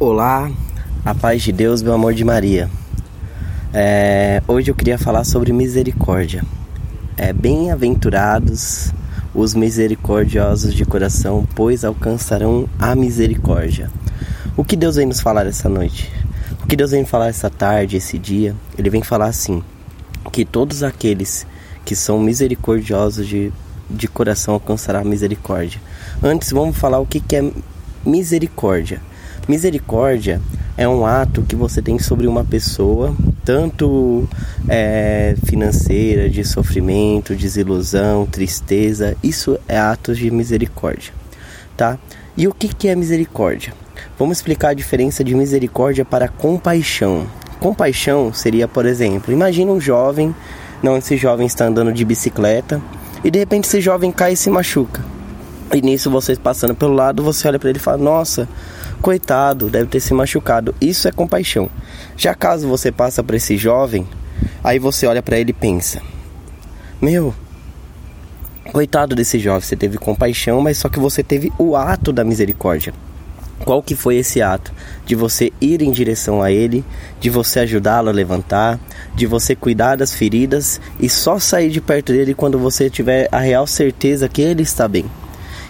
Olá, a paz de Deus, meu amor de Maria. É, hoje eu queria falar sobre misericórdia. É, Bem-aventurados os misericordiosos de coração, pois alcançarão a misericórdia. O que Deus vem nos falar essa noite? O que Deus vem falar essa tarde, esse dia? Ele vem falar assim: que todos aqueles que são misericordiosos de, de coração alcançarão a misericórdia. Antes, vamos falar o que, que é misericórdia. Misericórdia é um ato que você tem sobre uma pessoa, tanto é, financeira, de sofrimento, desilusão, tristeza. Isso é atos de misericórdia, tá? E o que, que é misericórdia? Vamos explicar a diferença de misericórdia para compaixão. Compaixão seria, por exemplo, imagine um jovem, não, esse jovem está andando de bicicleta e de repente esse jovem cai e se machuca. E nisso você passando pelo lado, você olha para ele e fala: "Nossa, coitado, deve ter se machucado. Isso é compaixão. Já caso você passa para esse jovem, aí você olha para ele e pensa: Meu, coitado desse jovem, você teve compaixão, mas só que você teve o ato da misericórdia. Qual que foi esse ato? De você ir em direção a ele, de você ajudá-lo a levantar, de você cuidar das feridas e só sair de perto dele quando você tiver a real certeza que ele está bem.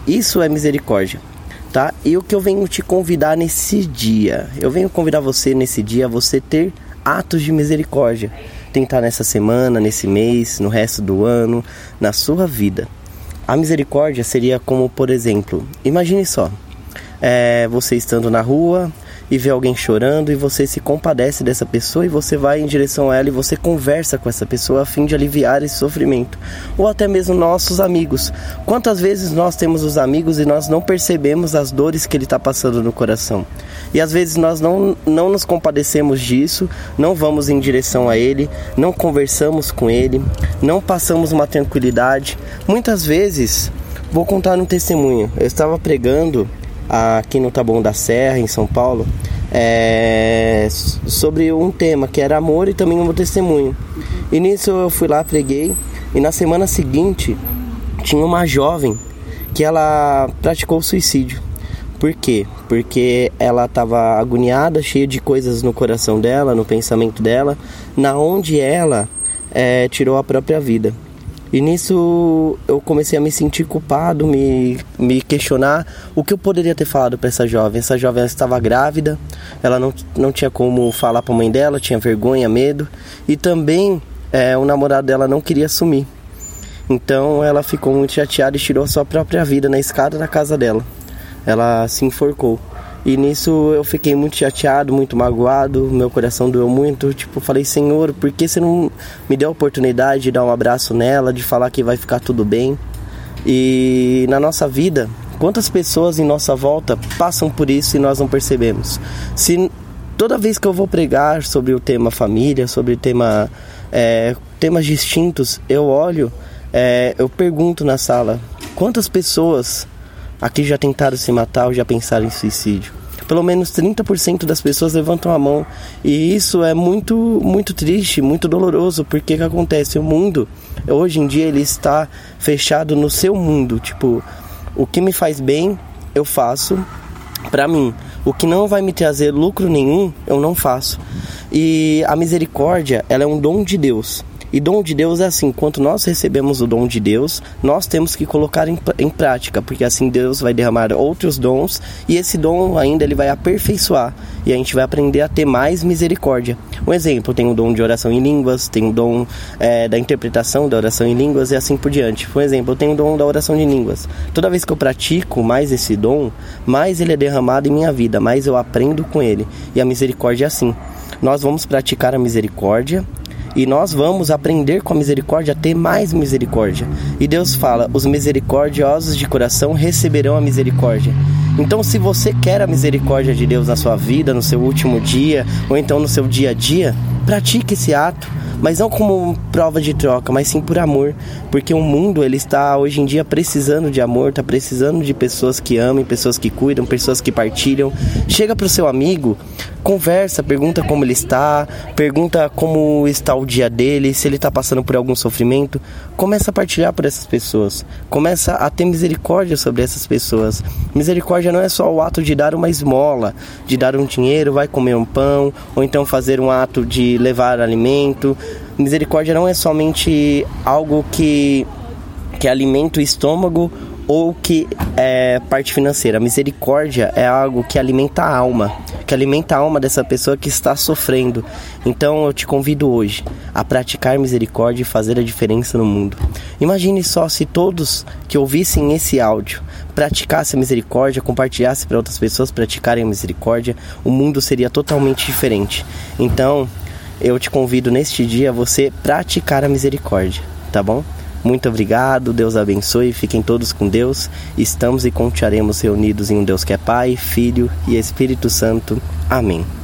Isso é misericórdia tá? E o que eu venho te convidar nesse dia? Eu venho convidar você nesse dia a você ter atos de misericórdia. Tentar nessa semana, nesse mês, no resto do ano, na sua vida. A misericórdia seria como, por exemplo, imagine só, é, você estando na rua, e vê alguém chorando e você se compadece dessa pessoa e você vai em direção a ela e você conversa com essa pessoa a fim de aliviar esse sofrimento. Ou até mesmo nossos amigos. Quantas vezes nós temos os amigos e nós não percebemos as dores que ele está passando no coração? E às vezes nós não, não nos compadecemos disso, não vamos em direção a ele, não conversamos com ele, não passamos uma tranquilidade. Muitas vezes, vou contar um testemunho. Eu estava pregando aqui no Taboão da Serra, em São Paulo, é, sobre um tema que era amor e também um testemunho. E nisso eu fui lá, preguei, e na semana seguinte tinha uma jovem que ela praticou suicídio. Por quê? Porque ela estava agoniada, cheia de coisas no coração dela, no pensamento dela, na onde ela é, tirou a própria vida. E nisso eu comecei a me sentir culpado, me, me questionar o que eu poderia ter falado para essa jovem. Essa jovem estava grávida, ela não, não tinha como falar para a mãe dela, tinha vergonha, medo. E também é, o namorado dela não queria assumir. Então ela ficou muito chateada e tirou a sua própria vida na escada da casa dela. Ela se enforcou. E nisso eu fiquei muito chateado, muito magoado, meu coração doeu muito. Tipo, falei, Senhor, por que você não me deu a oportunidade de dar um abraço nela, de falar que vai ficar tudo bem? E na nossa vida, quantas pessoas em nossa volta passam por isso e nós não percebemos? Se toda vez que eu vou pregar sobre o tema família, sobre o tema é, temas distintos, eu olho, é, eu pergunto na sala, quantas pessoas Aqui já tentaram se matar ou já pensaram em suicídio. Pelo menos 30% das pessoas levantam a mão. E isso é muito, muito triste, muito doloroso, porque que acontece? O mundo, hoje em dia, ele está fechado no seu mundo. Tipo, o que me faz bem, eu faço para mim. O que não vai me trazer lucro nenhum, eu não faço. E a misericórdia, ela é um dom de Deus. E dom de Deus é assim: quando nós recebemos o dom de Deus, nós temos que colocar em, em prática, porque assim Deus vai derramar outros dons e esse dom ainda ele vai aperfeiçoar e a gente vai aprender a ter mais misericórdia. Um exemplo: tem o dom de oração em línguas, tem o dom é, da interpretação da oração em línguas e assim por diante. Por exemplo, tenho o dom da oração em línguas. Toda vez que eu pratico mais esse dom, mais ele é derramado em minha vida, mais eu aprendo com ele. E a misericórdia é assim. Nós vamos praticar a misericórdia e nós vamos aprender com a misericórdia a ter mais misericórdia. E Deus fala: os misericordiosos de coração receberão a misericórdia. Então, se você quer a misericórdia de Deus na sua vida, no seu último dia, ou então no seu dia a dia, pratique esse ato, mas não como prova de troca, mas sim por amor, porque o mundo ele está hoje em dia precisando de amor, está precisando de pessoas que amem, pessoas que cuidam, pessoas que partilham. Chega para o seu amigo, conversa, pergunta como ele está, pergunta como está o dia dele, se ele está passando por algum sofrimento, começa a partilhar por essas pessoas, começa a ter misericórdia sobre essas pessoas. Misericórdia não é só o ato de dar uma esmola, de dar um dinheiro, vai comer um pão, ou então fazer um ato de levar alimento. Misericórdia não é somente algo que, que alimenta o estômago ou que é parte financeira. misericórdia é algo que alimenta a alma, que alimenta a alma dessa pessoa que está sofrendo. Então eu te convido hoje a praticar misericórdia e fazer a diferença no mundo. Imagine só se todos que ouvissem esse áudio praticassem a misericórdia, compartilhassem para outras pessoas praticarem misericórdia, o mundo seria totalmente diferente. Então, eu te convido neste dia a você praticar a misericórdia, tá bom? Muito obrigado, Deus abençoe, fiquem todos com Deus. Estamos e continuaremos reunidos em um Deus que é Pai, Filho e Espírito Santo. Amém.